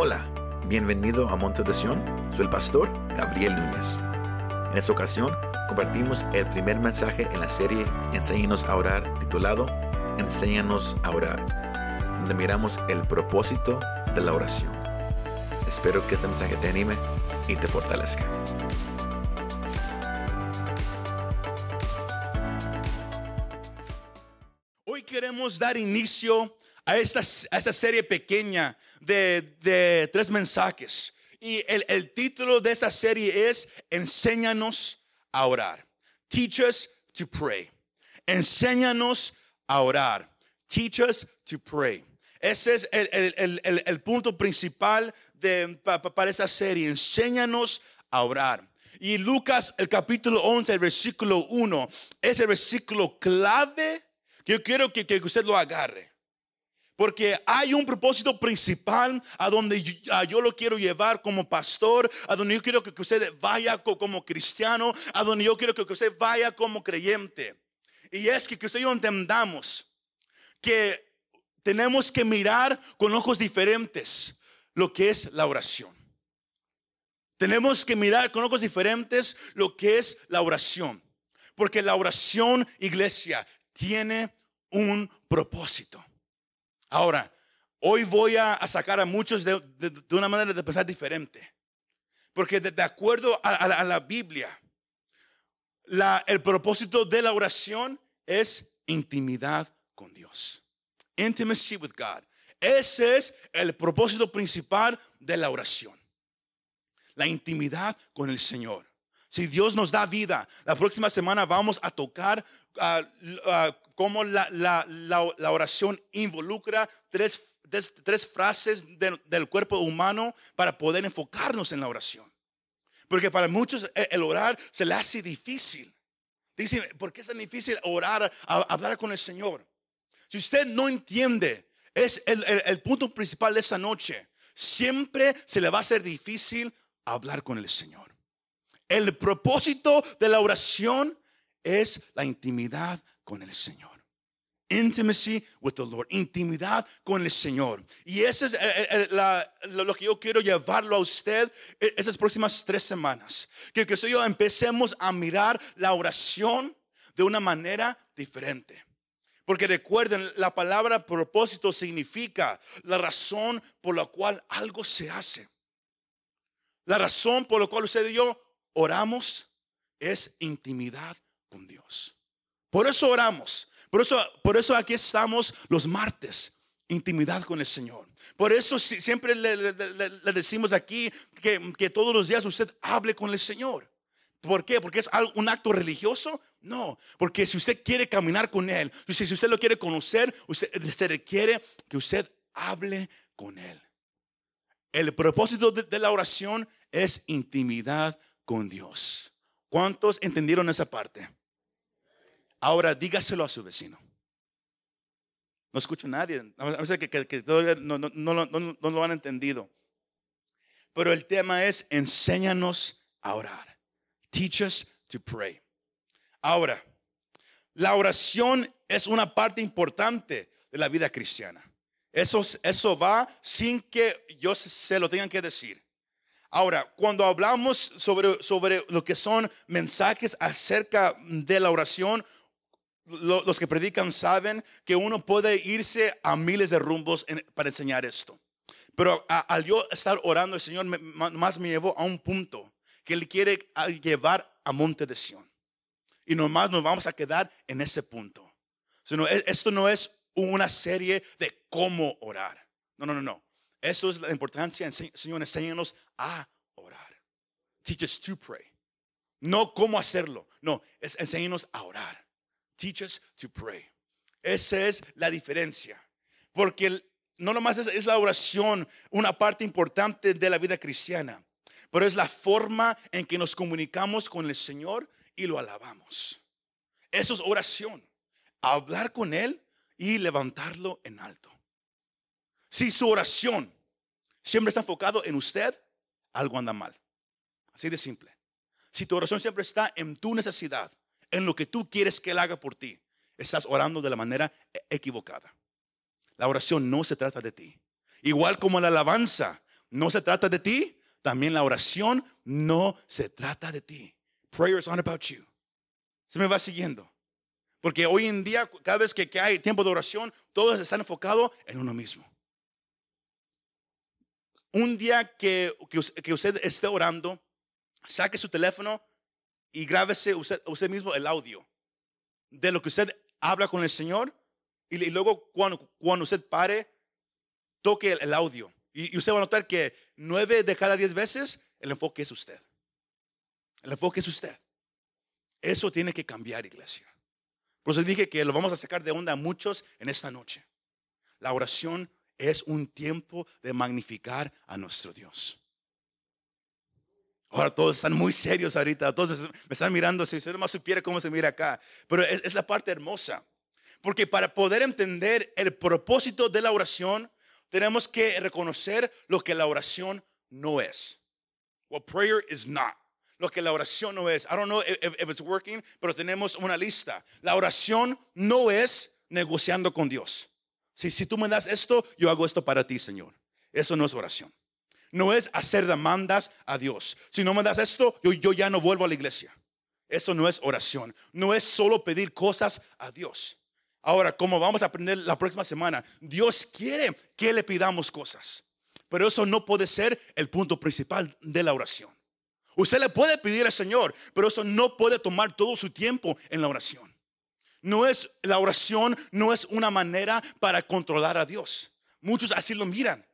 Hola, bienvenido a Monte de Sion. Soy el pastor Gabriel Núñez. En esta ocasión compartimos el primer mensaje en la serie Enséñanos a orar, titulado Enséñanos a orar, donde miramos el propósito de la oración. Espero que este mensaje te anime y te fortalezca. Hoy queremos dar inicio a esta, a esta serie pequeña de, de tres mensajes. Y el, el, título de esta serie es Enséñanos a orar. Teach us to pray. Enséñanos a orar. Teach us to pray. Ese es el, el, el punto principal de, pa, para esta serie. Enséñanos a orar. Y Lucas, el capítulo 11, el versículo 1, es el versículo clave que yo quiero que, que usted lo agarre. Porque hay un propósito principal a donde yo, lo quiero llevar como pastor, a donde yo quiero que usted vaya como cristiano, a donde yo quiero que usted vaya como creyente. Y es que, que usted y yo entendamos que tenemos que mirar con ojos diferentes lo que es la oración. Tenemos que mirar con ojos diferentes lo que es la oración. Porque la oración, iglesia, tiene un propósito. Ahora, hoy voy a, sacar a muchos de, una manera de pensar diferente. Porque de, acuerdo a, la Biblia, el propósito de la oración es intimidad con Dios. Intimacy with God. Ese es el propósito principal de la oración. La intimidad con el Señor. Si Dios nos da vida, la próxima semana vamos a tocar cómo la, la, la, oración involucra tres, tres, frases de, del cuerpo humano para poder enfocarnos en la oración. Porque para muchos el orar se le hace difícil. Dicen, ¿por qué es tan difícil orar, hablar con el Señor? Si usted no entiende, es el, el, el punto principal de esa noche. Siempre se le va a hacer difícil hablar con el Señor. El propósito de la oración es la intimidad con el Señor. Intimacy with the Lord, intimidad con el Señor. Y eso es eh, eh, la, lo que yo quiero llevarlo a usted eh, esas próximas tres semanas. Que, que yo empecemos a mirar la oración de una manera diferente. Porque recuerden, la palabra propósito significa la razón por la cual algo se hace. La razón por la cual usted y yo oramos es intimidad con Dios. Por eso oramos. Por eso, por eso aquí estamos los martes, intimidad con el Señor. Por eso siempre le, decimos aquí que, que, todos los días usted hable con el Señor. ¿Por qué? ¿Porque es un acto religioso? No, porque si usted quiere caminar con Él, si usted lo quiere conocer, usted, usted requiere que usted hable con Él. El propósito de, de la oración es intimidad con Dios. ¿Cuántos entendieron esa parte? Ahora dígaselo a su vecino. No escucho a nadie. A veces que, que, que todavía no, no, no, no, lo han entendido. Pero el tema es enséñanos a orar. Teach us to pray. Ahora, la oración es una parte importante de la vida cristiana. Eso, eso va sin que yo se lo tengan que decir. Ahora, cuando hablamos sobre, sobre lo que son mensajes acerca de la oración, lo, los que predican saben que uno puede irse a miles de rumbos para enseñar esto. Pero al yo estar orando, el Señor me, más me llevó a un punto que Él quiere llevar a Monte de Sion. Y nomás nos vamos a quedar en ese punto. Sino, esto no es una serie de cómo orar. No, no, no, no. Eso es la importancia, Señor, enséñanos a orar. Teach us to pray. No cómo hacerlo, no, es enséñanos a orar. Teach us to pray. Esa es la diferencia. Porque no nomás es, es la oración una parte importante de la vida cristiana, pero es la forma en que nos comunicamos con el Señor y lo alabamos. Eso es oración. Hablar con Él y levantarlo en alto. Si su oración siempre está enfocado en usted, algo anda mal. Así de simple. Si tu oración siempre está en tu necesidad, en lo que tú quieres que Él haga por ti, estás orando de la manera equivocada. La oración no se trata de ti. Igual como la alabanza no se trata de ti, también la oración no se trata de ti. Prayer is not about you. Se me va siguiendo. Porque hoy en día, cada vez que, hay tiempo de oración, todos están enfocados en uno mismo. Un día que, que, usted esté orando, saque su teléfono y grábese usted, mismo el audio de lo que usted habla con el Señor y, luego cuando, cuando, usted pare, toque el, audio. Y, y, usted va a notar que nueve de cada diez veces el enfoque es usted. El enfoque es usted. Eso tiene que cambiar, iglesia. Por eso dije que lo vamos a sacar de onda a muchos en esta noche. La oración es un tiempo de magnificar a nuestro Dios. Ahora todos están muy serios ahorita, todos me están mirando, si usted más supiera cómo se mira acá. Pero es, la parte hermosa. Porque para poder entender el propósito de la oración, tenemos que reconocer lo que la oración no es. What prayer is not. Lo que la oración no es. I don't know if, if it's working, pero tenemos una lista. La oración no es negociando con Dios. Si, si tú me das esto, yo hago esto para ti, Señor. Eso no es oración. No es hacer demandas a Dios. Si no me das esto, yo, yo ya no vuelvo a la iglesia. Eso no es oración. No es solo pedir cosas a Dios. Ahora, como vamos a aprender la próxima semana, Dios quiere que le pidamos cosas. Pero eso no puede ser el punto principal de la oración. Usted le puede pedir al Señor, pero eso no puede tomar todo su tiempo en la oración. No es la oración, no es una manera para controlar a Dios. Muchos así lo miran,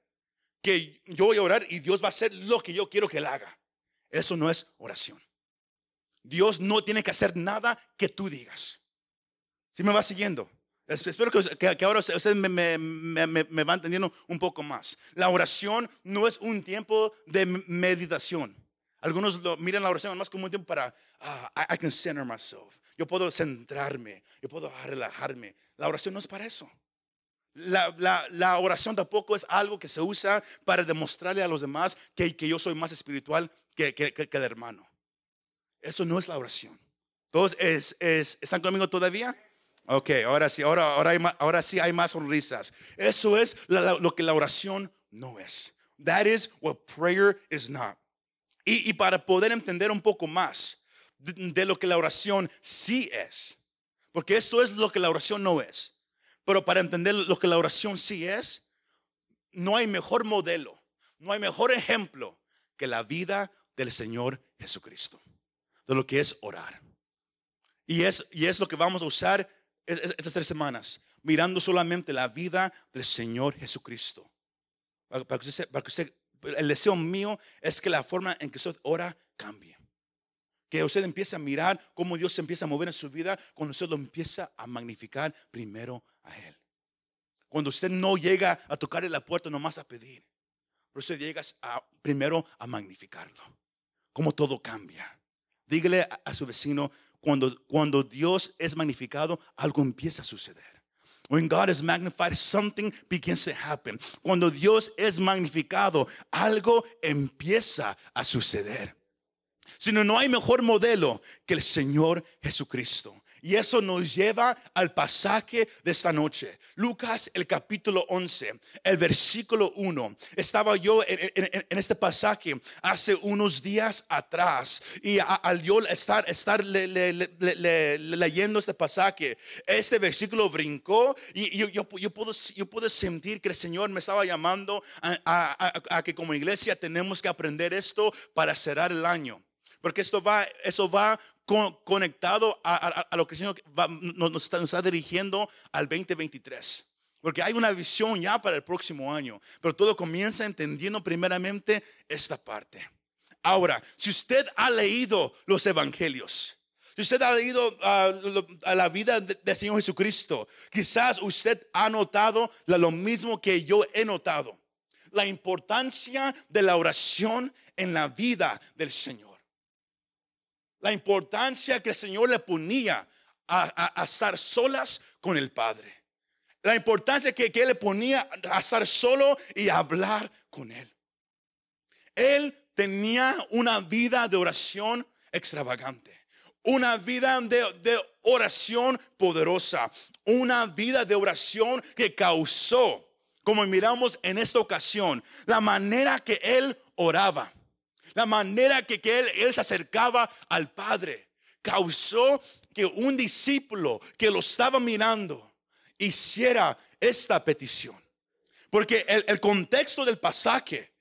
que yo voy a orar y Dios va a hacer lo que yo quiero que él haga. Eso no es oración. Dios no tiene que hacer nada que tú digas. Si me va siguiendo. Espero que, ahora ustedes me, me, van entendiendo un poco más. La oración no es un tiempo de meditación. Algunos lo miran la oración más como un tiempo para, ah, I can center myself yo puedo centrarme, yo puedo relajarme. La oración no es para eso. La, oración tampoco es algo que se usa para demostrarle a los demás que, que yo soy más espiritual que, que, el hermano. Eso no es la oración. ¿Todos es, están conmigo todavía? Ok, ahora sí, ahora, ahora, hay ahora sí hay más sonrisas. Eso es lo que la oración no es. That is what prayer is not. Y, y para poder entender un poco más, de, lo que la oración sí es. Porque esto es lo que la oración no es. Pero para entender lo que la oración sí es, no hay mejor modelo, no hay mejor ejemplo que la vida del Señor Jesucristo, de lo que es orar. Y es, y es lo que vamos a usar estas tres semanas, mirando solamente la vida del Señor Jesucristo. Para que para que usted, el deseo mío es que la forma en que usted ora cambie que usted empiece a mirar cómo Dios se empieza a mover en su vida cuando usted lo empieza a magnificar primero a Él. Cuando usted no llega a tocarle la puerta nomás a pedir, pero usted llega a, primero a magnificarlo. Cómo todo cambia. Dígale a, su vecino, cuando, cuando Dios es magnificado, algo empieza a suceder. When God is magnified, something begins to happen. Cuando Dios es magnificado, algo empieza a suceder sino no hay mejor modelo que el Señor Jesucristo. Y eso nos lleva al pasaje de esta noche. Lucas, el capítulo 11, el versículo 1. Estaba yo en, este pasaje hace unos días atrás. Y al yo estar, estar leyendo este pasaje, este versículo brincó. Y yo, yo, puedo, yo puedo sentir que el Señor me estaba llamando a que como iglesia tenemos que aprender esto para cerrar el año. Porque esto va, eso va conectado a, lo que el Señor nos, está, dirigiendo al 2023. Porque hay una visión ya para el próximo año. Pero todo comienza entendiendo primeramente esta parte. Ahora, si usted ha leído los evangelios, si usted ha leído uh, la vida del Señor Jesucristo, quizás usted ha notado lo mismo que yo he notado. La importancia de la oración en la vida del Señor la importancia que el Señor le ponía a, estar solas con el Padre. La importancia que, que Él le ponía a estar solo y hablar con Él. Él tenía una vida de oración extravagante. Una vida de, de, oración poderosa. Una vida de oración que causó como miramos en esta ocasión, la manera que él oraba, la manera que, él, él se acercaba al Padre, causó que un discípulo que lo estaba mirando hiciera esta petición. Porque el, contexto del pasaje,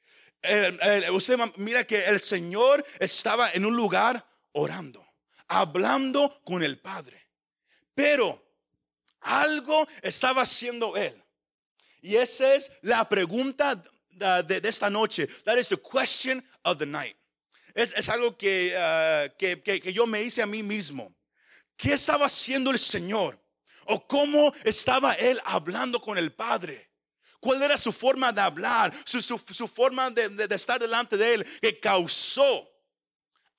usted mira que el Señor estaba en un lugar orando, hablando con el Padre. Pero algo estaba haciendo él. Y esa es la pregunta de, esta noche. That is the question of the night. Es, algo que, uh, que, que, yo me hice a mí mismo. ¿Qué estaba haciendo el Señor? ¿O cómo estaba Él hablando con el Padre? ¿Cuál era su forma de hablar? Su, su, forma de, de estar delante de Él que causó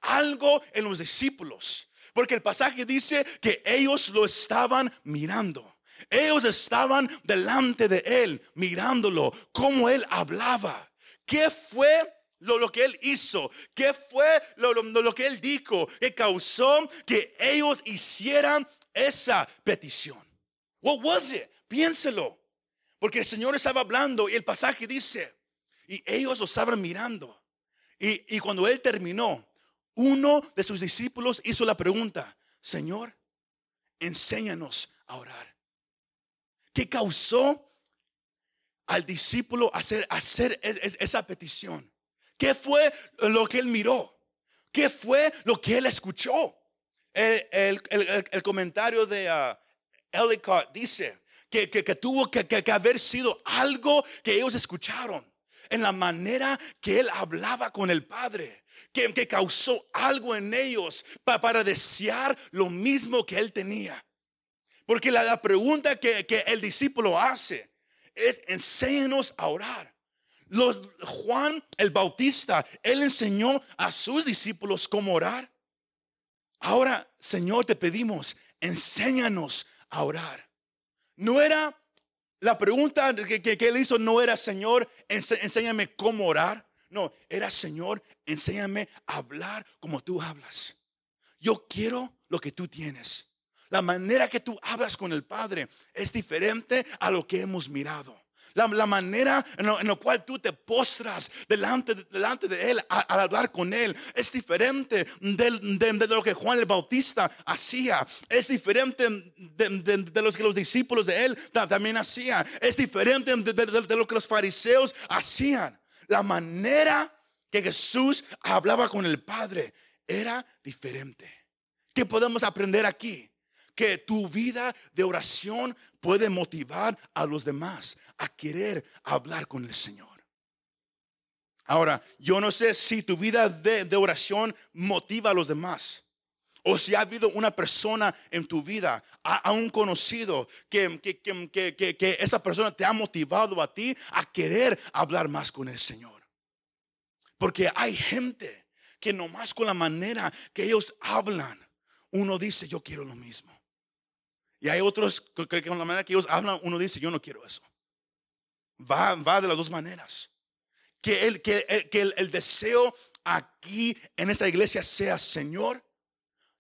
algo en los discípulos. Porque el pasaje dice que ellos lo estaban mirando. Ellos estaban delante de él, mirándolo, cómo él hablaba. ¿Qué fue lo, que él hizo? ¿Qué fue lo, lo, que él dijo que causó que ellos hicieran esa petición? What was it? Piénselo. Porque el Señor estaba hablando y el pasaje dice, y ellos lo estaban mirando. Y, y cuando él terminó, uno de sus discípulos hizo la pregunta, Señor, enséñanos a orar. ¿Qué causó al discípulo hacer, hacer esa petición? ¿Qué fue lo que él miró? ¿Qué fue lo que él escuchó? El, comentario de uh, Ellicott dice que, tuvo que, haber sido algo que ellos escucharon en la manera que él hablaba con el Padre, que, causó algo en ellos para desear lo mismo que él tenía. Porque la, pregunta que, el discípulo hace es, enséñanos a orar. Los, Juan el Bautista, él enseñó a sus discípulos cómo orar. Ahora, Señor, te pedimos, enséñanos a orar. No era la pregunta que, que, él hizo, no era, Señor, enséñame cómo orar. No, era, Señor, enséñame a hablar como tú hablas. Yo quiero lo que tú tienes. La manera que tú hablas con el Padre es diferente a lo que hemos mirado. La, manera en la cual tú te postras delante, delante de Él al hablar con Él es diferente de, lo que Juan el Bautista hacía. Es diferente de, lo que los discípulos de Él también hacían. Es diferente de lo que los fariseos hacían. La manera que Jesús hablaba con el Padre era diferente. ¿Qué podemos aprender aquí? Que tu vida de oración puede motivar a los demás a querer hablar con el Señor. Ahora, yo no sé si tu vida de, oración motiva a los demás. O si ha habido una persona en tu vida, a, un conocido, que, que, esa persona te ha motivado a ti a querer hablar más con el Señor. Porque hay gente que nomás con la manera que ellos hablan, uno dice, yo quiero lo mismo. Y hay otros que, con la manera que ellos hablan, uno dice, yo no quiero eso. Va, va de las dos maneras. Que, el, que, el, que el, deseo aquí en esta iglesia sea, Señor,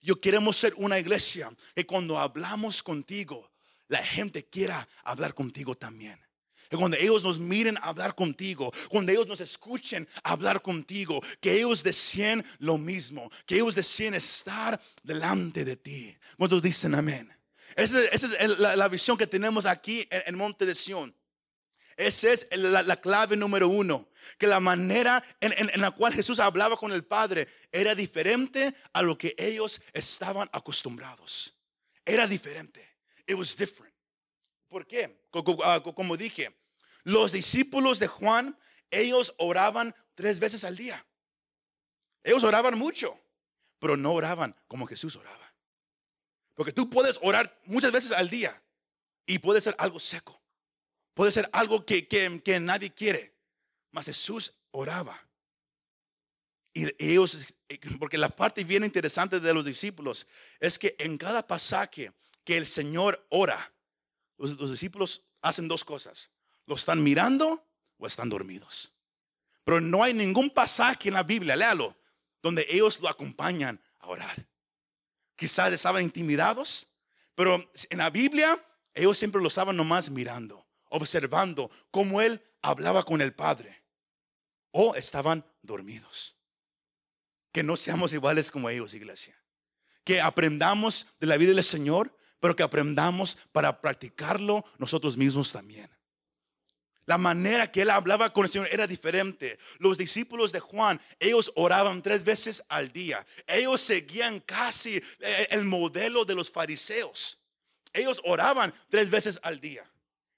yo queremos ser una iglesia que cuando hablamos contigo, la gente quiera hablar contigo también. Que cuando ellos nos miren hablar contigo, cuando ellos nos escuchen hablar contigo, que ellos deseen lo mismo, que ellos deseen estar delante de ti. ¿Cuántos dicen amén? Esa, es la, visión que tenemos aquí en, Monte de Sion. Esa es la, clave número uno. Que la manera en, la cual Jesús hablaba con el Padre era diferente a lo que ellos estaban acostumbrados. Era diferente. It was different. ¿Por qué? Ah, como dije, los discípulos de Juan, ellos oraban tres veces al día. Ellos oraban mucho, pero no oraban como Jesús oraba. Porque tú puedes orar muchas veces al día y puede ser algo seco. Puede ser algo que, que, nadie quiere. Mas Jesús oraba. Y ellos, porque la parte bien interesante de los discípulos es que en cada pasaje que el Señor ora, los, los discípulos hacen dos cosas. Lo están mirando o están dormidos. Pero no hay ningún pasaje en la Biblia, léalo, donde ellos lo acompañan a orar quizás estaban intimidados, pero en la Biblia ellos siempre lo estaban nomás mirando, observando cómo él hablaba con el Padre. O estaban dormidos. Que no seamos iguales como ellos, iglesia. Que aprendamos de la vida del Señor, pero que aprendamos para practicarlo nosotros mismos también. La manera que él hablaba con el Señor era diferente. Los discípulos de Juan, ellos oraban tres veces al día. Ellos seguían casi eh, el modelo de los fariseos. Ellos oraban tres veces al día.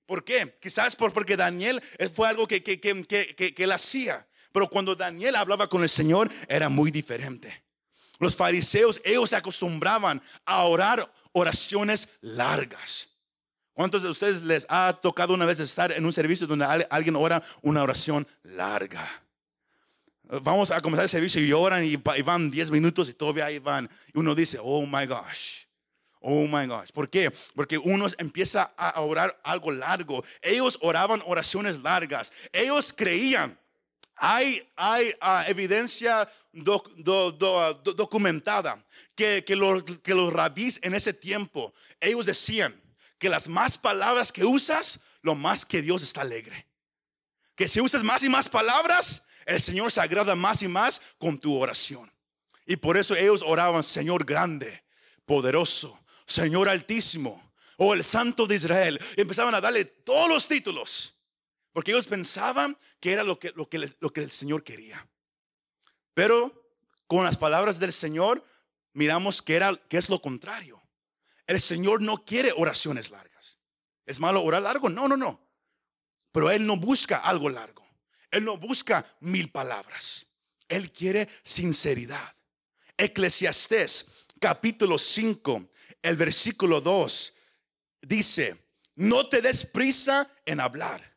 ¿Por qué? Quizás porque Daniel eh, fue algo que, que, que, que, él hacía. Pero cuando Daniel hablaba con el Señor era muy diferente. Los fariseos, ellos se acostumbraban a orar oraciones largas. ¿Cuántos de ustedes les ha tocado una vez estar en un servicio donde alguien ora una oración larga? Vamos a comenzar el servicio y oran y van 10 minutos y todavía ahí van. Y uno dice, oh my gosh. Oh my gosh. ¿Por qué? Porque uno empieza a orar algo largo. Ellos oraban oraciones largas. Ellos creían. Hay, hay ah, evidencia documentada que, que, que los rabís en ese tiempo, ellos decían, que las más palabras que usas, lo más que Dios está alegre. Que si usas más y más palabras, el Señor se agrada más y más con tu oración. Y por eso ellos oraban, Señor grande, poderoso, Señor altísimo, o el Santo de Israel. Y empezaban a darle todos los títulos. Porque ellos pensaban que era lo que, lo que, lo que el Señor quería. Pero con las palabras del Señor, miramos que, era, que es lo contrario. El Señor no quiere oraciones largas. ¿Es malo orar largo? No, no, no. Pero Él no busca algo largo. Él no busca mil palabras. Él quiere sinceridad. Eclesiastés capítulo 5, el versículo 2 dice, no te des prisa en hablar,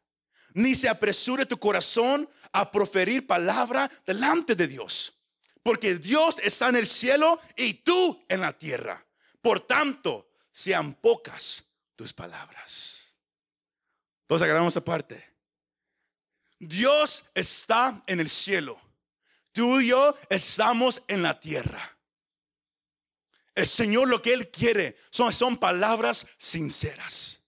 ni se apresure tu corazón a proferir palabra delante de Dios, porque Dios está en el cielo y tú en la tierra. Por tanto, sean pocas tus palabras. Entonces agarramos aparte. Dios está en el cielo. Tú y yo estamos en la tierra. El Señor lo que Él quiere son, son palabras sinceras.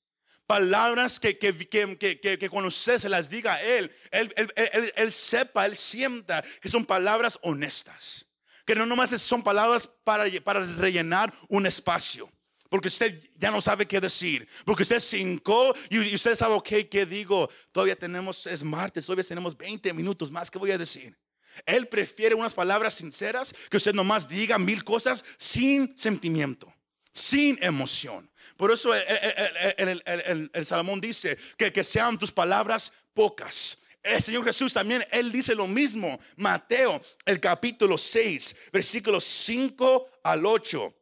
Palabras que, que, que, que, cuando usted se las diga a él él, él, él, sepa, Él sienta que son palabras honestas que no nomás son palabras para, para rellenar un espacio. Porque usted ya no sabe qué decir. Porque usted cinco y usted sabe, ok, ¿qué digo? Todavía tenemos, es martes, todavía tenemos 20 minutos más. ¿Qué voy a decir? Él prefiere unas palabras sinceras que usted nomás diga mil cosas sin sentimiento, sin emoción. Por eso el, el, Salomón dice que, que sean tus palabras pocas el Señor Jesús también, Él dice lo mismo. Mateo, el capítulo 6, versículos 5 al 8.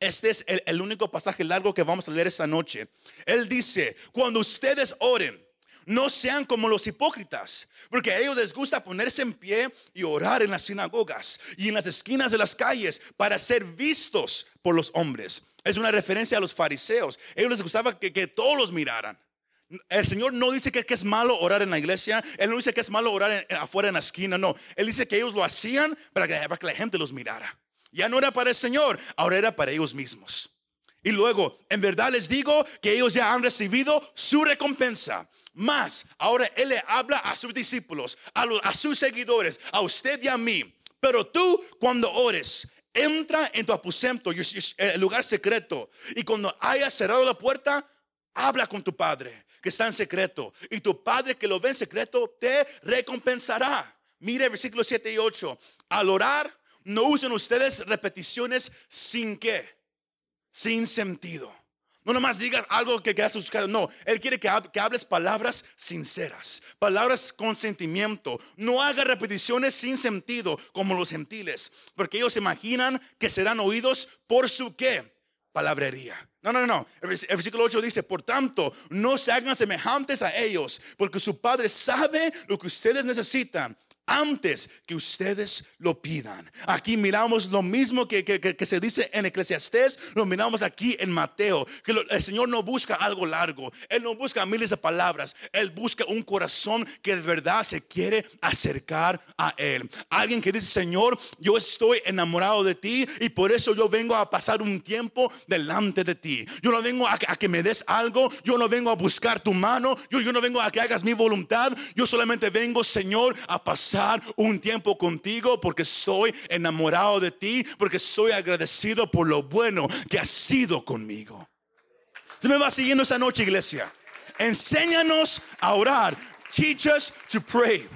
Este es el, el, único pasaje largo que vamos a leer esta noche. Él dice, cuando ustedes oren, no sean como los hipócritas, porque a ellos les gusta ponerse en pie y orar en las sinagogas y en las esquinas de las calles para ser vistos por los hombres. Es una referencia a los fariseos. A ellos les gustaba que, que todos los miraran. El Señor no dice que, es malo orar en la iglesia. Él no dice que es malo orar afuera en la esquina. No, Él dice que ellos lo hacían para que, la gente los mirara. Ya no era para el Señor, ahora era para ellos mismos. Y luego, en verdad les digo que ellos ya han recibido su recompensa. Más, ahora Él le habla a sus discípulos, a, sus seguidores, a usted y a mí. Pero tú, cuando ores, entra en tu aposento, el lugar secreto. Y cuando hayas cerrado la puerta, habla con tu Padre que está en secreto. Y tu Padre que lo ve en secreto te recompensará. Mire versículos 7 y 8. Al orar, no usen ustedes repeticiones sin qué, sin sentido. No nomás digas algo que queda suscitado. No, Él quiere que, hables palabras sinceras, palabras con sentimiento. No haga repeticiones sin sentido como los gentiles, porque ellos imaginan que serán oídos por su qué, palabrería. No, no, no. El versículo 8 dice, por tanto, no se hagan semejantes a ellos, porque su Padre sabe lo que ustedes necesitan antes que ustedes lo pidan. Aquí miramos lo mismo que, que, se dice en Eclesiastés, lo miramos aquí en Mateo, que el Señor no busca algo largo, Él no busca miles de palabras, Él busca un corazón que de verdad se quiere acercar a Él. Alguien que dice, Señor, yo estoy enamorado de ti y por eso yo vengo a pasar un tiempo delante de ti. Yo no vengo a, que me des algo, yo no vengo a buscar tu mano, yo, yo no vengo a que hagas mi voluntad, yo solamente vengo, Señor, a pasar un tiempo contigo porque estoy enamorado de ti, porque soy agradecido por lo bueno que has sido conmigo. Se me va siguiendo esa noche, iglesia. Enséñanos a orar. Teach us to pray.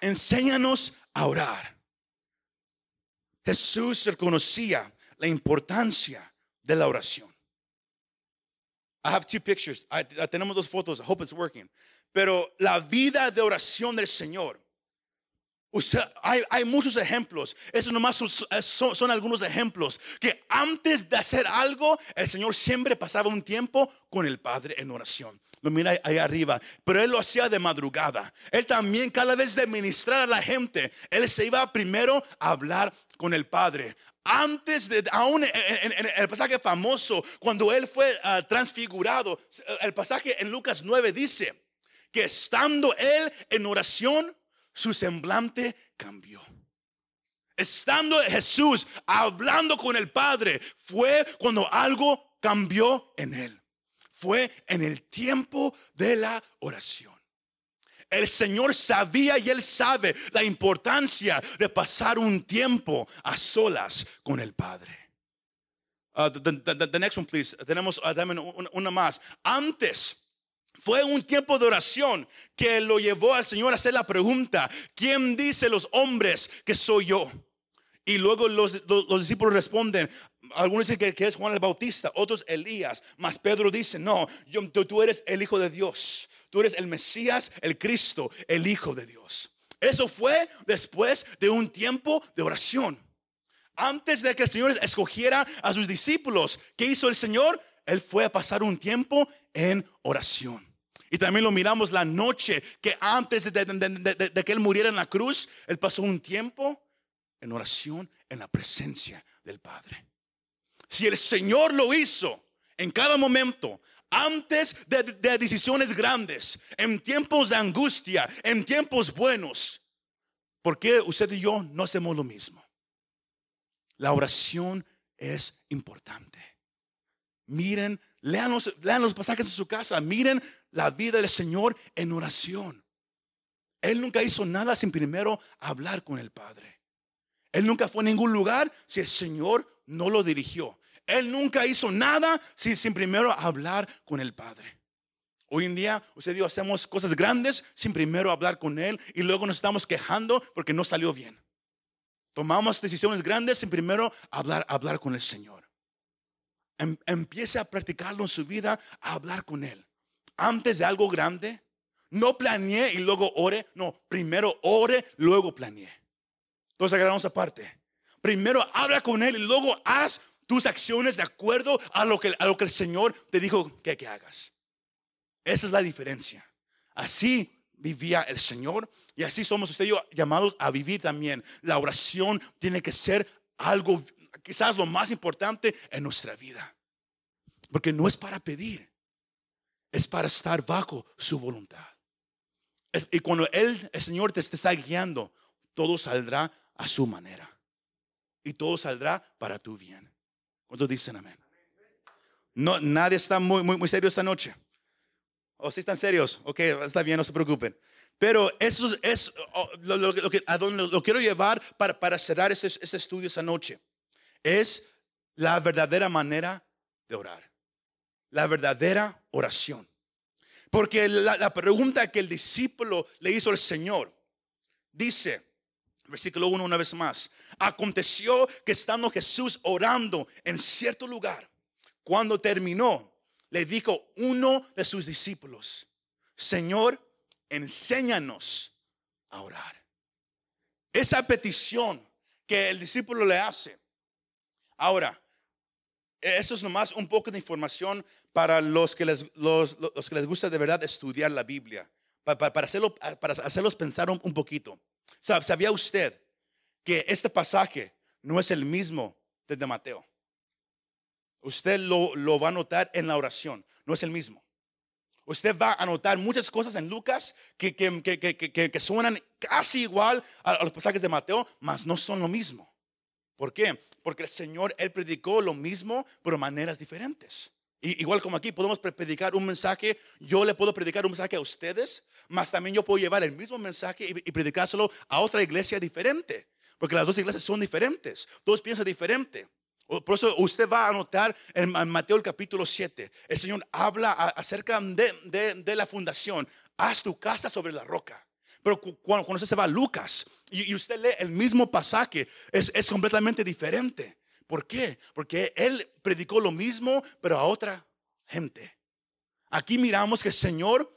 Enséñanos a orar. Jesús reconocía la importancia de la oración. I have two pictures. tenemos dos fotos. I hope it's working. Pero la vida de oración del Señor hay, muchos ejemplos. Eso nomás son, algunos ejemplos. Que antes de hacer algo, el Señor siempre pasaba un tiempo con el Padre en oración. Lo mira ahí arriba. Pero Él lo hacía de madrugada. Él también, cada vez de ministrar a la gente, Él se iba primero a hablar con el Padre. Antes de, aún en, el pasaje famoso, cuando Él fue ah, transfigurado, el pasaje en Lucas 9 dice que estando Él en oración, su semblante cambió. Estando Jesús hablando con el Padre, fue cuando algo cambió en él. Fue en el tiempo de la oración. El Señor sabía y Él sabe la importancia de pasar un tiempo a solas con el Padre. Uh, the, next one, please. Tenemos uh, una más. Antes fue un tiempo de oración que lo llevó al Señor a hacer la pregunta, ¿quién dice los hombres que soy yo? Y luego los, discípulos responden, algunos dicen que, es Juan el Bautista, otros Elías, mas Pedro dice, no, yo, tú eres el Hijo de Dios, tú eres el Mesías, el Cristo, el Hijo de Dios. Eso fue después de un tiempo de oración. Antes de que el Señor escogiera a sus discípulos, ¿qué hizo el Señor? Él fue a pasar un tiempo en oración. Y también lo miramos la noche que antes de, que Él muriera en la cruz, Él pasó un tiempo en oración en la presencia del Padre. Si el Señor lo hizo en cada momento, antes de, de, decisiones grandes, en tiempos de angustia, en tiempos buenos, ¿por qué usted y yo no hacemos lo mismo? La oración es importante. Miren, los, lean los pasajes en su casa, miren la vida del Señor en oración. Él nunca hizo nada sin primero hablar con el Padre. Él nunca fue a ningún lugar si el Señor no lo dirigió. Él nunca hizo nada sin, sin primero hablar con el Padre. Hoy en día, usted yo hacemos cosas grandes sin primero hablar con Él y luego nos estamos quejando porque no salió bien. Tomamos decisiones grandes sin primero hablar, hablar con el Señor. Em, empiece a practicarlo en su vida, a hablar con Él antes de algo grande. No planeé y luego ore. No, primero ore, luego planeé. Entonces agarramos aparte. Primero habla con Él y luego haz tus acciones de acuerdo a lo que, a lo que el Señor te dijo que, hagas. Esa es la diferencia. Así vivía el Señor y así somos usted y yo llamados a vivir también. La oración tiene que ser algo, quizás lo más importante en nuestra vida. Porque no es para pedir, es para estar bajo su voluntad. y cuando el Señor, te, está guiando, todo saldrá a su manera. Y todo saldrá para tu bien. ¿Cuántos dicen amén? No, nadie está muy, muy, serio esta noche. ¿O si están serios? Ok, está bien, no se preocupen. Pero eso es oh, lo, que, a donde lo quiero llevar para, cerrar ese, ese estudio esta noche. Es la verdadera manera de orar la verdadera oración. Porque la, pregunta que el discípulo le hizo al Señor dice, versículo 1 una vez más, aconteció que estando Jesús orando en cierto lugar, cuando terminó, le dijo uno de sus discípulos, Señor, enséñanos a orar. Esa petición que el discípulo le hace. Ahora, eso es nomás un poco de información para los que les, los, que les gusta de verdad estudiar la Biblia, para, hacerlo, para hacerlos pensar un, poquito. ¿Sabía usted que este pasaje no es el mismo desde Mateo? Usted lo, lo va a notar en la oración, no es el mismo. Usted va a notar muchas cosas en Lucas que, que, que, que, suenan casi igual a, los pasajes de Mateo, mas no son lo mismo. ¿Por qué? Porque el Señor, Él predicó lo mismo, pero de maneras diferentes. Y, igual como aquí podemos predicar un mensaje, yo le puedo predicar un mensaje a ustedes, mas también yo puedo llevar el mismo mensaje y, y predicárselo a otra iglesia diferente. Porque las dos iglesias son diferentes, todos piensan diferente. Por eso usted va a notar en Mateo el capítulo 7, el Señor habla acerca de, la fundación. Haz tu casa sobre la roca. Pero cuando, usted se va a Lucas y, usted lee el mismo pasaje, es, es completamente diferente. ¿Por qué? Porque él predicó lo mismo, pero a otra gente. Aquí miramos que el Señor,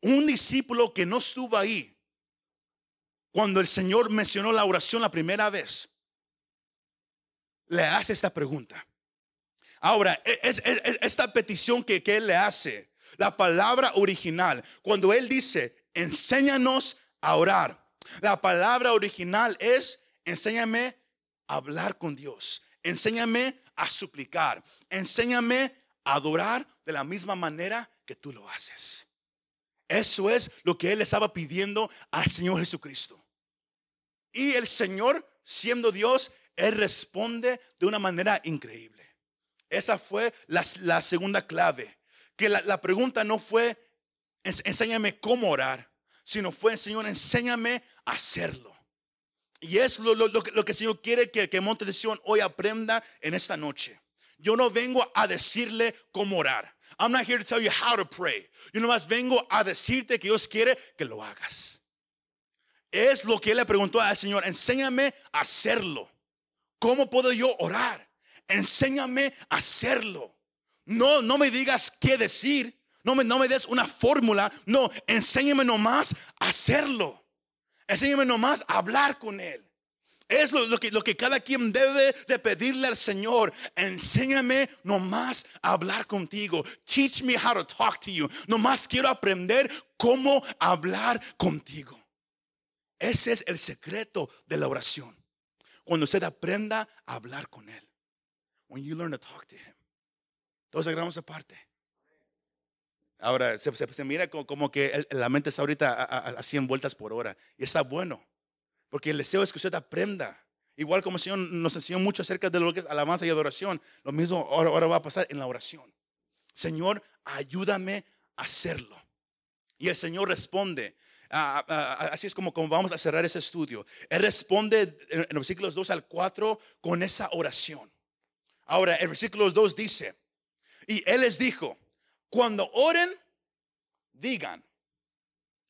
un discípulo que no estuvo ahí, cuando el Señor mencionó la oración la primera vez, le hace esta pregunta. Ahora, e, es, esta petición que, que él le hace, la palabra original, cuando él dice, enséñanos a orar, la palabra original es, enséñame a hablar con Dios, enséñame a suplicar, enséñame a adorar de la misma manera que tú lo haces. Eso es lo que él estaba pidiendo al Señor Jesucristo. Y el Señor, siendo Dios, él responde de una manera increíble. Esa fue la, segunda clave. Que la, pregunta no fue, enséñame cómo orar, sino fue, Señor, enséñame a hacerlo. Y es lo, que, el Señor quiere que, que Monte de Sion hoy aprenda en esta noche. Yo no vengo a decirle cómo orar. I'm not here to tell you how to pray. Yo nomás vengo a decirte que Dios quiere que lo hagas. Es lo que él le preguntó al Señor. Enséñame a hacerlo. ¿Cómo puedo yo orar? Enséñame a hacerlo. No, no me digas qué decir. No me, no me des una fórmula. No, enséñame nomás a hacerlo. Enséñame nomás a hablar con Él. Es lo, que, lo, que, cada quien debe de pedirle al Señor. Enséñame nomás a hablar contigo. Teach me how to talk to you. Nomás quiero aprender cómo hablar contigo. Ese es el secreto de la oración. Cuando usted aprenda a hablar con Él. When you learn to talk to Him. Todos agarramos aparte. Ahora, se, mira como, que la mente está ahorita a, 100 vueltas por hora. Y está bueno. Porque el deseo es que usted aprenda. Igual como el Señor nos enseñó mucho acerca de lo que es alabanza y adoración. Lo mismo ahora, ahora va a pasar en la oración. Señor, ayúdame a hacerlo. Y el Señor responde. Ah, ah, así es como, como vamos a cerrar ese estudio. Él responde en, los versículos 2 al 4 con esa oración. Ahora, el versículo 2 dice, y Él les dijo, cuando oren, digan.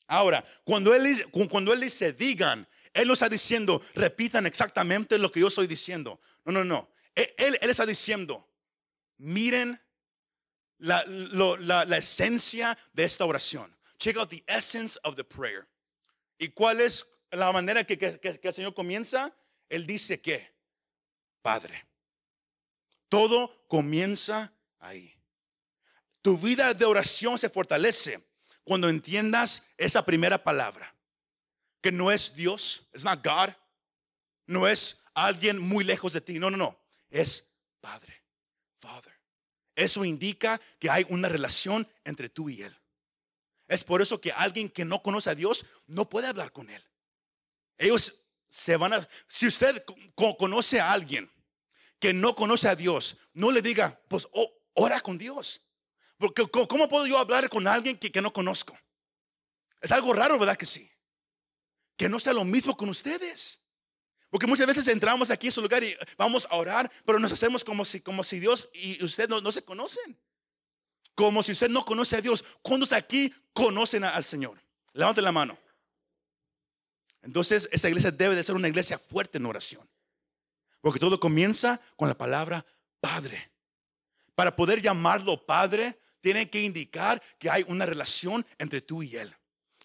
Ahora, cuando él, cuando él dice digan, Él no está diciendo, repitan exactamente lo que yo estoy diciendo. No, no, no. Él, él, está diciendo, miren la, la esencia de esta oración. Check out the essence of the prayer. ¿Y cuál es la manera que, que, el Señor comienza? Él dice que, Padre, todo comienza ahí. Tu vida de oración se fortalece cuando entiendas esa primera palabra, que no es Dios, es not God, no es alguien muy lejos de ti, no, no, no, es Padre, Father. Eso indica que hay una relación entre tú y Él. Es por eso que alguien que no conoce a Dios no puede hablar con Él. Ellos se van a... Si usted conoce a alguien que no conoce a Dios, no le diga, pues ora con Dios. Porque ¿cómo puedo yo hablar con alguien que, que no conozco? Es algo raro, ¿verdad que sí? Que no sea lo mismo con ustedes. Porque muchas veces entramos aquí en su lugar y vamos a orar, pero nos hacemos como si, como si Dios y usted no, se conocen como si usted no conoce a Dios. ¿Cuántos aquí conocen al Señor? Levante la mano. Entonces, esta iglesia debe de ser una iglesia fuerte en oración. Porque todo comienza con la palabra Padre. Para poder llamarlo Padre, tiene que indicar que hay una relación entre tú y Él.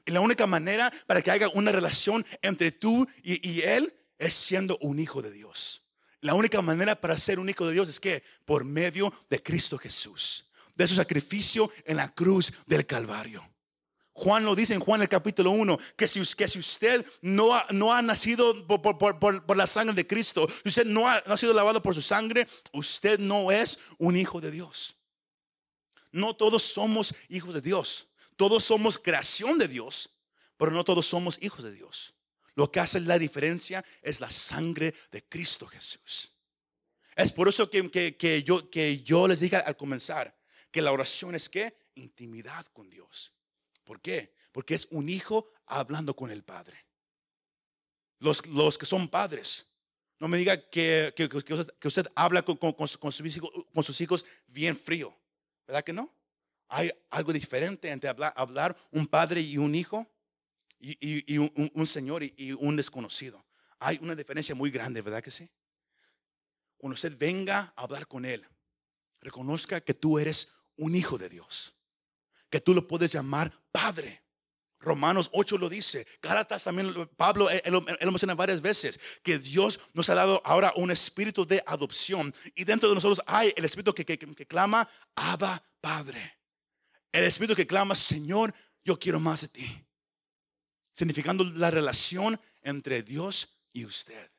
Y la única manera para que haya una relación entre tú y, Él es siendo un hijo de Dios. La única manera para ser un hijo de Dios es que por medio de Cristo Jesús de su sacrificio en la cruz del Calvario. Juan lo dice en Juan el capítulo 1, que si, usted no ha, no ha nacido por, la sangre de Cristo, si usted no ha sido lavado por su sangre, usted no es un hijo de Dios. No todos somos hijos de Dios. Todos somos creación de Dios, pero no todos somos hijos de Dios. Lo que hace la diferencia es la sangre de Cristo Jesús. Es por eso que, que, yo, que yo les dije al comenzar que la oración es que intimidad con Dios. ¿Por qué? Porque es un hijo hablando con el Padre. Los, los que son padres, no me diga que, que, que usted, habla con, con, con, con, sus hijos, bien frío. ¿Verdad que no? Hay algo diferente entre hablar, un padre y un hijo y, un, señor y un desconocido. Hay una diferencia muy grande, ¿verdad que sí? Cuando usted venga a hablar con él, reconozca que tú eres un hijo de Dios que tú lo puedes llamar Padre. Romanos 8 lo dice. Gálatas también, Pablo, él, lo menciona varias veces, que Dios nos ha dado ahora un espíritu de adopción. Y dentro de nosotros hay el espíritu que, que, que clama, Abba, Padre. El espíritu que clama, Señor, yo quiero más de ti. Significando la relación entre Dios y usted.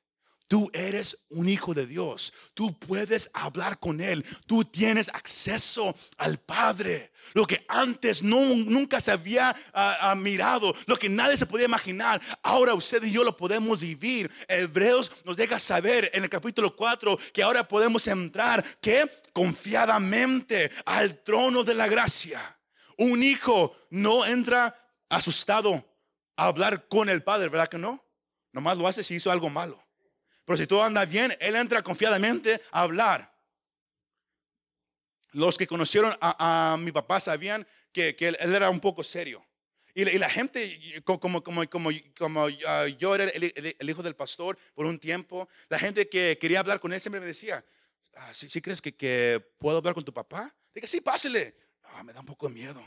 Tú eres un hijo de Dios. Tú puedes hablar con Él. Tú tienes acceso al Padre. Lo que antes no, nunca se había uh, uh, mirado, lo que nadie se podía imaginar. Ahora usted y yo lo podemos vivir. Hebreos nos deja saber en el capítulo 4 que ahora podemos entrar que confiadamente al trono de la gracia. Un hijo no entra asustado a hablar con el Padre, ¿verdad que no? Nomás lo hace si hizo algo malo. Pero si todo anda bien, él entra confiadamente a hablar. Los que conocieron a, mi papá sabían que, él era un poco serio. Y, y la gente, como, como, como, como uh, yo era el, hijo del pastor por un tiempo, la gente que quería hablar con él siempre me decía, ah, ¿sí, ¿sí, crees que, puedo hablar con tu papá? Dije, sí, pásele. Ah, me da un poco de miedo.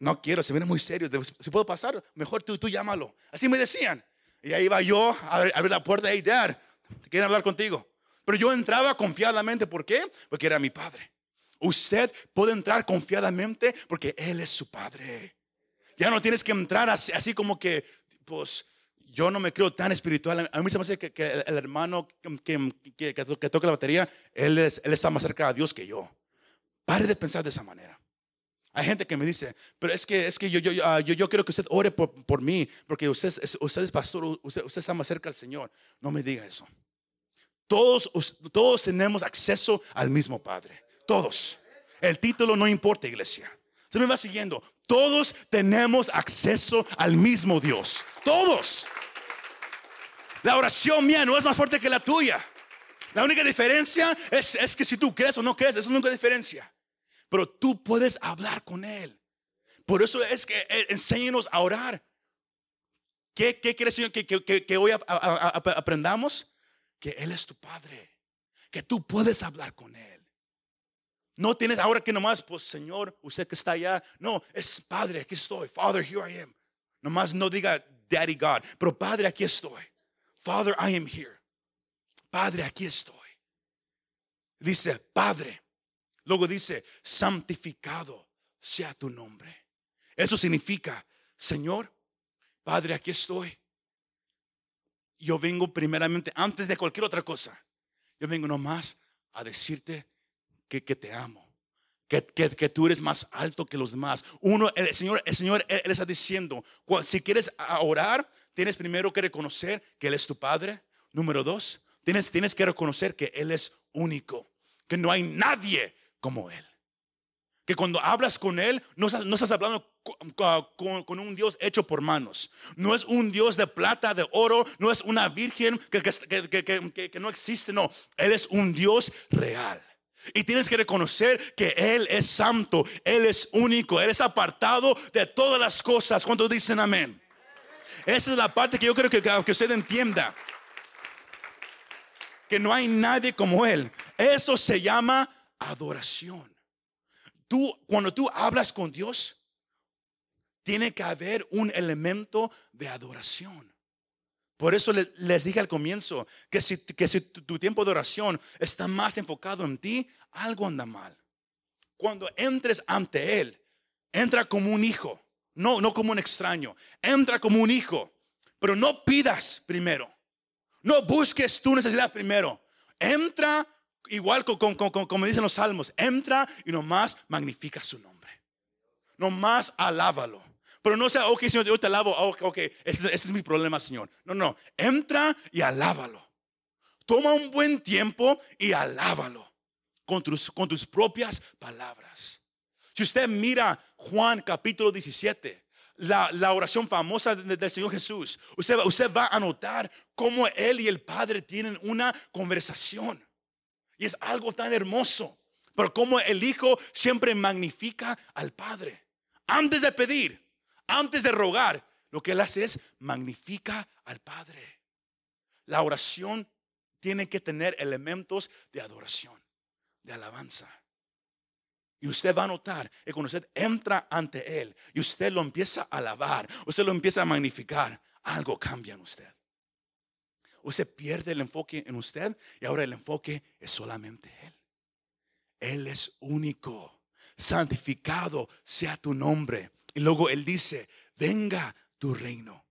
No quiero, se viene muy serio. Si puedo pasar, mejor tú, tú llámalo. Así me decían. Y ahí iba yo a abrir, la puerta, hey, dad, quieren hablar contigo. Pero yo entraba confiadamente, ¿por qué? Porque era mi padre. Usted puede entrar confiadamente porque Él es su padre. Ya no tienes que entrar así, como que, pues, yo no me creo tan espiritual. A mí se me hace que, el hermano que, que, toca la batería, él, es, él está más cerca a Dios que yo. Pare de pensar de esa manera. Hay gente que me dice, pero es que, es que yo, yo, yo, yo quiero que usted ore por, por mí, porque usted, usted es pastor, usted, usted está más cerca al Señor. No me diga eso. Todos, todos tenemos acceso al mismo Padre. Todos. El título no importa, iglesia. Se me va siguiendo. Todos tenemos acceso al mismo Dios. Todos. La oración mía no es más fuerte que la tuya. La única diferencia es, es que si tú crees o no crees, es la única diferencia. Pero tú puedes hablar con Él. Por eso es que eh, enséñenos a orar. ¿Qué, qué quiere Señor que, que, que hoy aprendamos? que Él es tu Padre, que tú puedes hablar con Él. No tienes ahora que nomás, pues Señor, usted que está allá, no, es Padre, aquí estoy, Father, here I am. Nomás no diga Daddy God, pero Padre, aquí estoy. Father, I am here. Padre, aquí estoy. Dice, Padre. Luego dice, santificado sea tu nombre. Eso significa, Señor, Padre, aquí estoy yo vengo primeramente, antes de cualquier otra cosa, yo vengo nomás a decirte que, que te amo. Que, que, que, tú eres más alto que los demás. Uno, el Señor, el Señor, Él, él está diciendo, si quieres orar, tienes primero que reconocer que Él es tu Padre. Número dos, tienes, tienes que reconocer que Él es único, que no hay nadie como Él que cuando hablas con Él, no, estás hablando con, un Dios hecho por manos. No es un Dios de plata, de oro, no es una virgen que, no existe, no. Él es un Dios real. Y tienes que reconocer que Él es santo, Él es único, Él es apartado de todas las cosas. ¿Cuántos dicen amén? Esa es la parte que yo creo que usted entienda. Que no hay nadie como Él. Eso se llama adoración. Tú, cuando tú hablas con Dios, tiene que haber un elemento de adoración. Por eso les, dije al comienzo que si, que si tu, tiempo de oración está más enfocado en ti, algo anda mal. Cuando entres ante Él, entra como un hijo, no, no como un extraño. Entra como un hijo, pero no pidas primero. No busques tu necesidad primero. Entra igual como dicen los salmos. Entra y nomás magnifica su nombre. Nomás alábalo. Pero no sea, ok, Señor, yo te alabo. ok, ese, es mi problema, Señor. No, no. Entra y alábalo. Toma un buen tiempo y alábalo con tus, con tus propias palabras. Si usted mira Juan capítulo 17, la, la oración famosa del Señor Jesús, usted, usted va a notar cómo Él y el Padre tienen una conversación. Y es algo tan hermoso. Pero como el Hijo siempre magnifica al Padre. Antes de pedir, antes de rogar, lo que Él hace es magnifica al Padre. La oración tiene que tener elementos de adoración, de alabanza. Y usted va a notar que cuando usted entra ante Él y usted lo empieza a alabar, usted lo empieza a magnificar, algo cambia en usted. Usted pierde el enfoque en usted y ahora el enfoque es solamente Él. Él es único, santificado sea tu nombre. Y luego Él dice, venga tu reino.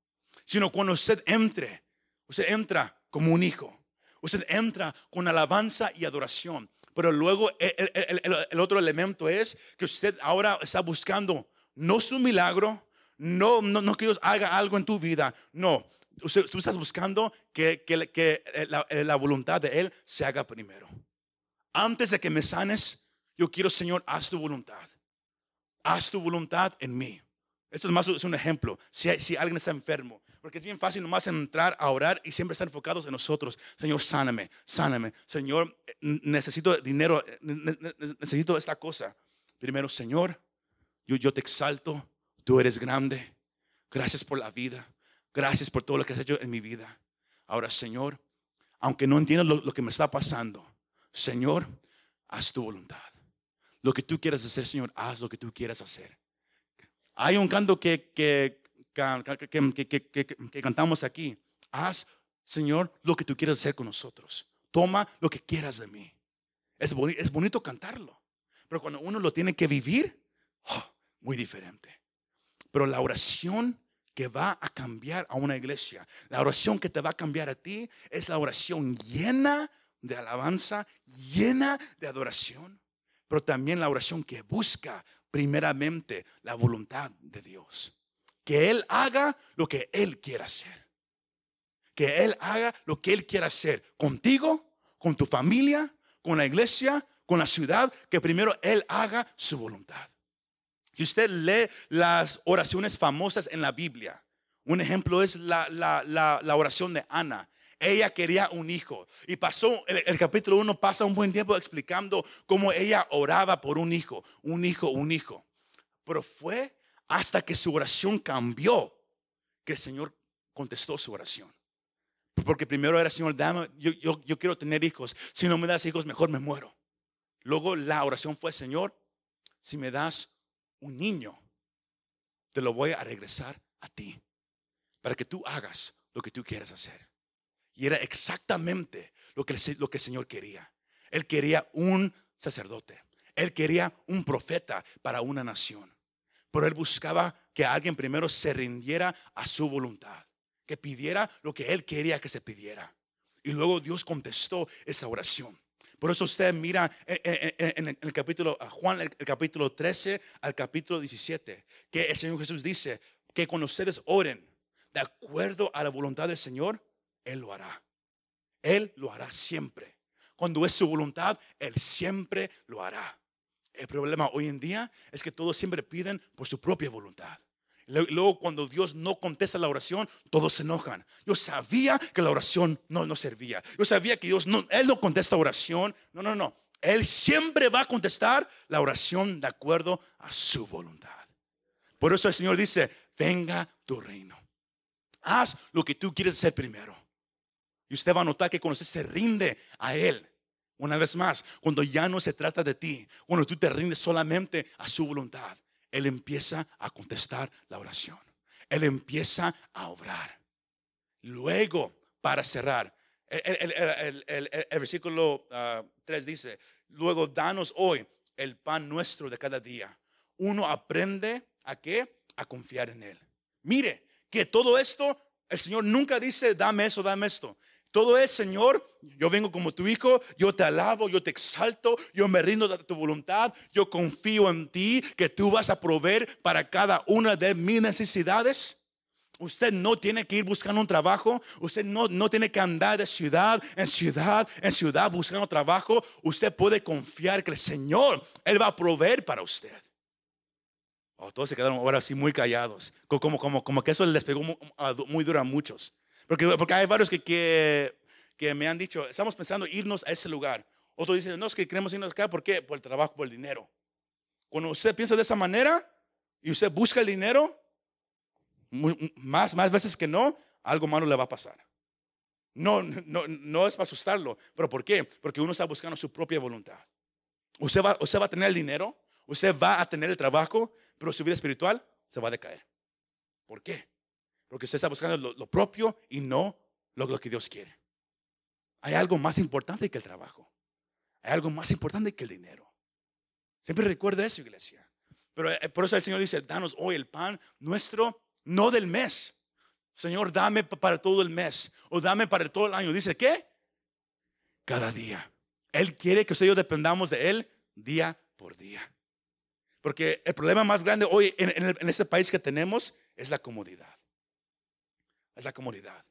Sino cuando usted entre, usted entra como un hijo. Usted entra con alabanza y adoración. Pero luego el, otro elemento es que usted ahora está buscando no su milagro, no, no, no que Dios haga algo en tu vida, no. Tú estás buscando que, que, que la, voluntad de Él se haga primero. Antes de que me sanes, yo quiero, Señor, haz tu voluntad. Haz tu voluntad en mí. Esto es más es un ejemplo. Si, alguien está enfermo, porque es bien fácil nomás entrar a orar y siempre estar enfocados en nosotros. Señor, sáname, sáname. Señor, necesito dinero, necesito esta cosa. Primero, Señor, yo, yo te exalto. Tú eres grande. Gracias por la vida. Gracias por todo lo que has hecho en mi vida. Ahora, Señor, aunque no entiendo lo, que me está pasando, Señor, haz tu voluntad. Lo que tú quieras hacer, Señor, haz lo que tú quieras hacer. Hay un canto que, que que, cantamos aquí. Haz, Señor, lo que tú quieras hacer con nosotros. Toma lo que quieras de mí. Es, es bonito cantarlo. Pero cuando uno lo tiene que vivir, oh, muy diferente. Pero la oración que va a cambiar a una iglesia, la oración que te va a cambiar a ti, es la oración llena de alabanza, llena de adoración, pero también la oración que busca primeramente la voluntad de Dios que Él haga lo que Él quiera hacer. Que Él haga lo que Él quiera hacer contigo, con tu familia, con la iglesia, con la ciudad, que primero Él haga su voluntad. Y usted lee las oraciones famosas en la Biblia. Un ejemplo es la, la, oración de Ana. Ella quería un hijo. Y pasó, el, capítulo 1 pasa un buen tiempo explicando cómo ella oraba por un hijo, un hijo, un hijo. Pero fue hasta que su oración cambió, que el Señor contestó su oración. Porque primero era, Señor, dame, yo, yo, quiero tener hijos. Si no me das hijos, mejor me muero. Luego la oración fue, Señor, si me das un niño, te lo voy a regresar a ti. Para que tú hagas lo que tú quieras hacer. Y era exactamente lo que, lo que el Señor quería. Él quería un sacerdote. Él quería un profeta para una nación. Pero él buscaba que alguien primero se rindiera a su voluntad, que pidiera lo que él quería que se pidiera. Y luego Dios contestó esa oración. Por eso usted mira en el capítulo, Juan, el capítulo 13 al capítulo 17, que el Señor Jesús dice que cuando ustedes oren de acuerdo a la voluntad del Señor, Él lo hará. Él lo hará siempre. Cuando es su voluntad, Él siempre lo hará. El problema hoy en día es que todos siempre piden por su propia voluntad. Luego cuando Dios no contesta la oración, todos se enojan. Yo sabía que la oración no, no servía. Yo sabía que Dios no, Él no contesta oración. No, no, no. Él siempre va a contestar la oración de acuerdo a su voluntad. Por eso el Señor dice, venga tu reino. Haz lo que tú quieres hacer primero. Y usted va a notar que cuando usted se rinde a Él, una vez más, cuando ya no se trata de ti, cuando tú te rindes solamente a su voluntad, Él empieza a contestar la oración. Él empieza a obrar. Luego, para cerrar, el, versículo 3 ah, dice, luego danos hoy el pan nuestro de cada día. Uno aprende a qué? a confiar en Él. Mire, que todo esto, el Señor nunca dice, dame eso, dame esto. Todo es, Señor, yo vengo como tu hijo, yo te alabo, yo te exalto, yo me rindo de tu voluntad, yo confío en ti, que tú vas a proveer para cada una de mis necesidades. Usted no tiene que ir buscando un trabajo, usted no, no tiene que andar de ciudad en ciudad en ciudad buscando trabajo. Usted puede confiar que el Señor, Él va a proveer para usted. Oh, todos se quedaron ahora así muy callados, como, como, como que eso les pegó muy, duro a muchos. Porque, porque hay varios que, que, me han dicho, estamos pensando irnos a ese lugar. Otros dicen, no, es que queremos irnos acá, ¿por qué? Por el trabajo, por el dinero. Cuando usted piensa de esa manera y usted busca el dinero, más, más veces que no, algo malo le va a pasar. No, no, no es para asustarlo, pero ¿por qué? Porque uno está buscando su propia voluntad. Usted va, usted va a tener el dinero, usted va a tener el trabajo, pero su vida espiritual se va a decaer. ¿Por qué? Porque usted está buscando lo, propio y no lo, que Dios quiere. Hay algo más importante que el trabajo. Hay algo más importante que el dinero. Siempre recuerda eso, iglesia. Pero eh, por eso el Señor dice, danos hoy el pan nuestro, no del mes. Señor, dame para todo el mes o dame para todo el año. Dice, ¿qué? Cada día. Él quiere que nosotros dependamos de Él día por día. Porque el problema más grande hoy en, este país que tenemos es la comodidad. Es la comodidad.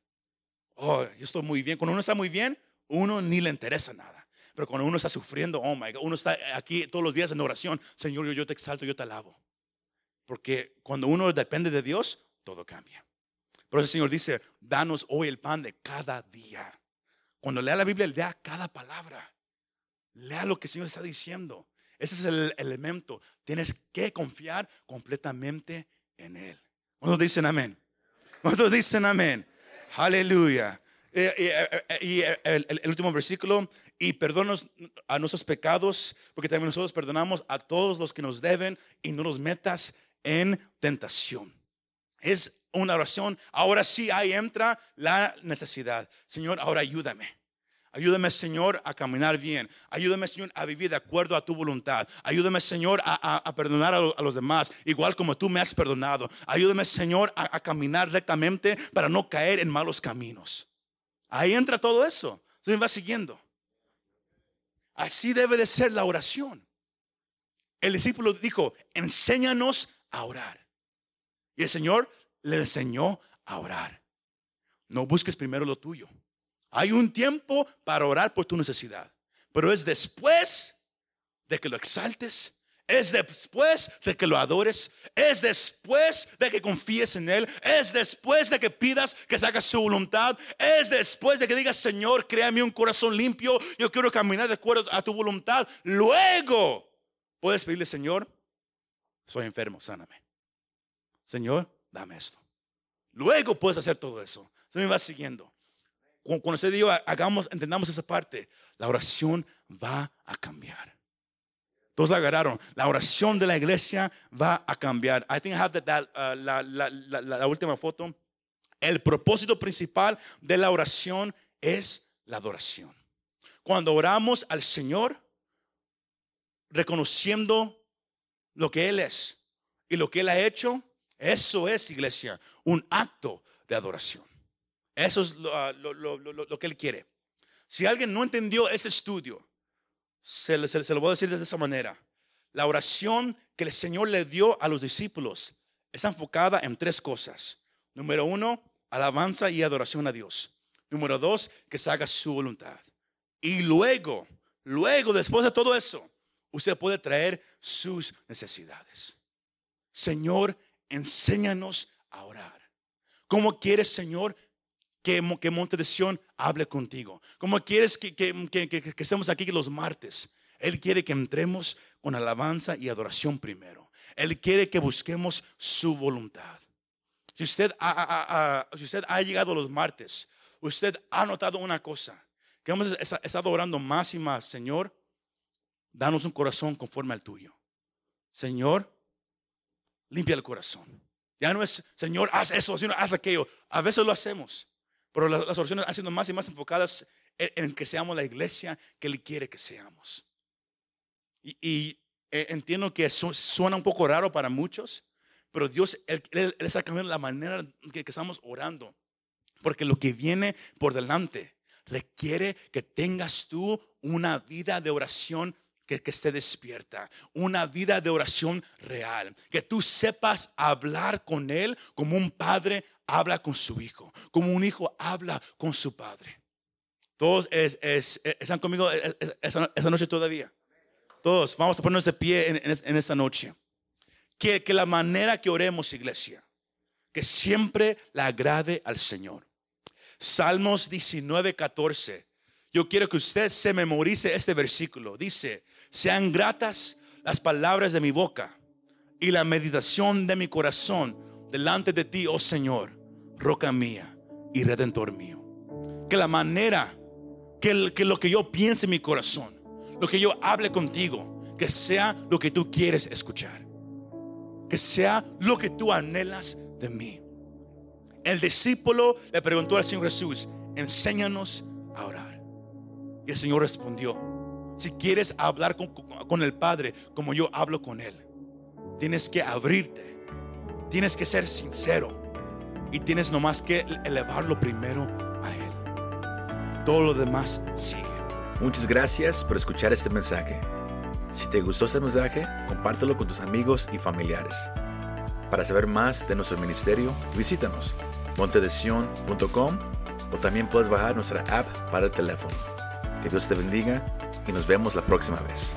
Oh, yo estoy muy bien. Cuando uno está muy bien, uno ni le interesa nada. Pero cuando uno está sufriendo, oh my God, uno está aquí todos los días en oración. Señor, yo, te exalto, yo te alabo. Porque cuando uno depende de Dios, todo cambia. Por eso el Señor dice, danos hoy el pan de cada día. Cuando lea la Biblia, lea cada palabra. Lea lo que el Señor está diciendo. Ese es el elemento. Tienes que confiar completamente en Él. ¿Cuántos dicen amén? ¿Cuántos dicen amén? Aleluya. Eh, eh, eh, y, el, último versículo, y perdonos a nuestros pecados, porque también nosotros perdonamos a todos los que nos deben y no nos metas en tentación. Es una oración. Ahora sí, ahí entra la necesidad. Señor, ahora ayúdame. Ayúdame, Señor, a caminar bien. Ayúdame, Señor, a vivir de acuerdo a tu voluntad. Ayúdame, Señor, a, perdonar a, los demás, igual como tú me has perdonado. Ayúdame, Señor, a, caminar rectamente para no caer en malos caminos. Ahí entra todo eso. Se me va siguiendo. Así debe de ser la oración. El discípulo dijo, enséñanos a orar. Y el Señor le enseñó a orar. No busques primero lo tuyo. Hay un tiempo para orar por tu necesidad, pero es después de que lo exaltes, es después de que lo adores, es después de que confíes en Él, es después de que pidas que se haga su voluntad, es después de que digas, Señor, créame un corazón limpio, yo quiero caminar de acuerdo a tu voluntad. Luego puedes pedirle, Señor, soy enfermo, sáname. Señor, dame esto. Luego puedes hacer todo eso. Se me va siguiendo. Cuando usted diga, hagamos, entendamos esa parte, la oración va a cambiar. Todos la agarraron. La oración de la iglesia va a cambiar. I think I have that, uh, la, la, la, la última foto. El propósito principal de la oración es la adoración. Cuando oramos al Señor, reconociendo lo que Él es y lo que Él ha hecho, eso es, iglesia, un acto de adoración. Eso es ah, lo, que Él quiere. Si alguien no entendió ese estudio, se, lo voy a decir de esa manera. La oración que el Señor le dio a los discípulos está enfocada en tres cosas. Número uno, alabanza y adoración a Dios. Número dos, que se haga su voluntad. Y luego, luego, después de todo eso, usted puede traer sus necesidades. Señor, enséñanos a orar. ¿Cómo quieres, Señor, que, que Monte de Sion hable contigo. Como quieres que, estemos aquí los martes. Él quiere que entremos con alabanza y adoración primero. Él quiere que busquemos su voluntad. Si usted ha, llegado los martes, usted ha notado una cosa, que hemos estado orando más y más, Señor, danos un corazón conforme al tuyo. Señor, limpia el corazón. Ya no es, Señor, haz eso, sino haz aquello. A veces lo hacemos. Pero las, oraciones han sido más y más enfocadas en, que seamos la iglesia que Él quiere que seamos. Y, eh, entiendo que suena un poco raro para muchos, pero Dios, Él está cambiando la manera que, que estamos orando. Porque lo que viene por delante requiere que tengas tú una vida de oración que, esté despierta, una vida de oración real, que tú sepas hablar con Él como un padre habla con su hijo, como un hijo habla con su padre. Todos es- es- están conmigo es- es- esa, esa noche todavía. Todos, vamos a ponernos de pie en, en- en esta noche. Que, que la manera que oremos, iglesia, que siempre le agrade al Señor. Salmos 19, 14. Yo quiero que usted se memorice este versículo. Dice, sean gratas las palabras de mi boca y la meditación de mi corazón delante de ti, oh Señor, roca mía y redentor mío. Que la manera, que, el- que lo que yo piense en mi corazón, lo que yo hable contigo, que sea lo que tú quieres escuchar. Que sea lo que tú anhelas de mí. El discípulo le preguntó al Señor Jesús, enséñanos a orar. Y el Señor respondió, si quieres hablar con, con el Padre como yo hablo con Él, tienes que abrirte, tienes que ser sincero y tienes nomás que elevarlo primero a Él. Todo lo demás sigue. Muchas gracias por escuchar este mensaje. Si te gustó este mensaje, compártelo con tus amigos y familiares. Para saber más de nuestro ministerio, visítanos montedesion.com o también puedes bajar nuestra app para el teléfono. Que Dios te bendiga y nos vemos la próxima vez.